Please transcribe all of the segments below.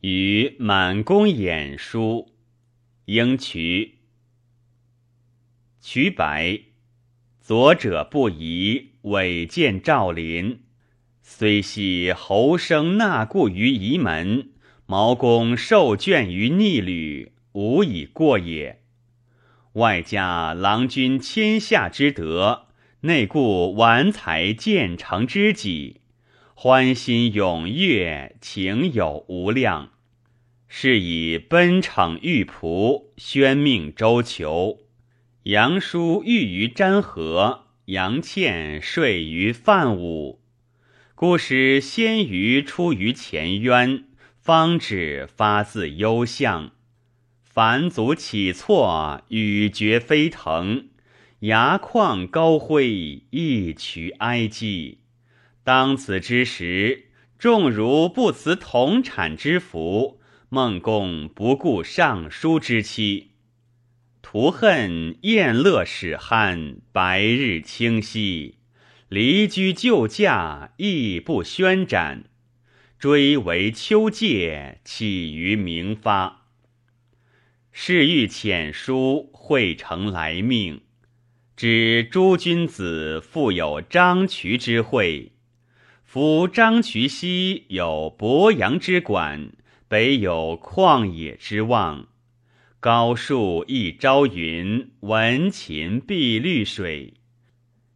与满宫演书，应渠。渠白，左者不疑，委见赵林。虽系侯生纳故于仪门，毛公受眷于逆旅，无以过也。外加郎君天下之德，内固完才建成之己。欢欣踊跃，情有无量。是以奔骋玉仆，宣命周求。杨叔寓于詹河，杨倩睡于范武。故使先于出于前渊，方止发自幽象。凡足起错，羽绝飞腾。牙旷高辉，一曲哀寂。当此之时，众如不辞同产之福，孟公不顾尚书之期，图恨宴乐使酣，白日清晰，离居旧驾，亦不宣展，追为秋戒，起于明发。是欲遣书会成来命，知诸君子复有张渠之会。夫张渠西有鄱阳之管，北有旷野之望。高树一朝云，闻琴碧绿水。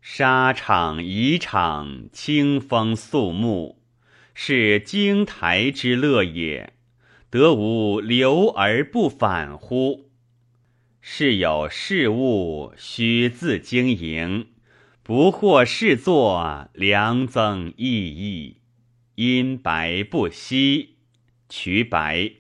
沙场宜场，清风肃穆，是京台之乐也。得无留而不返乎？是有事物，须自经营。不惑视作，良增益益。因白不息，渠白。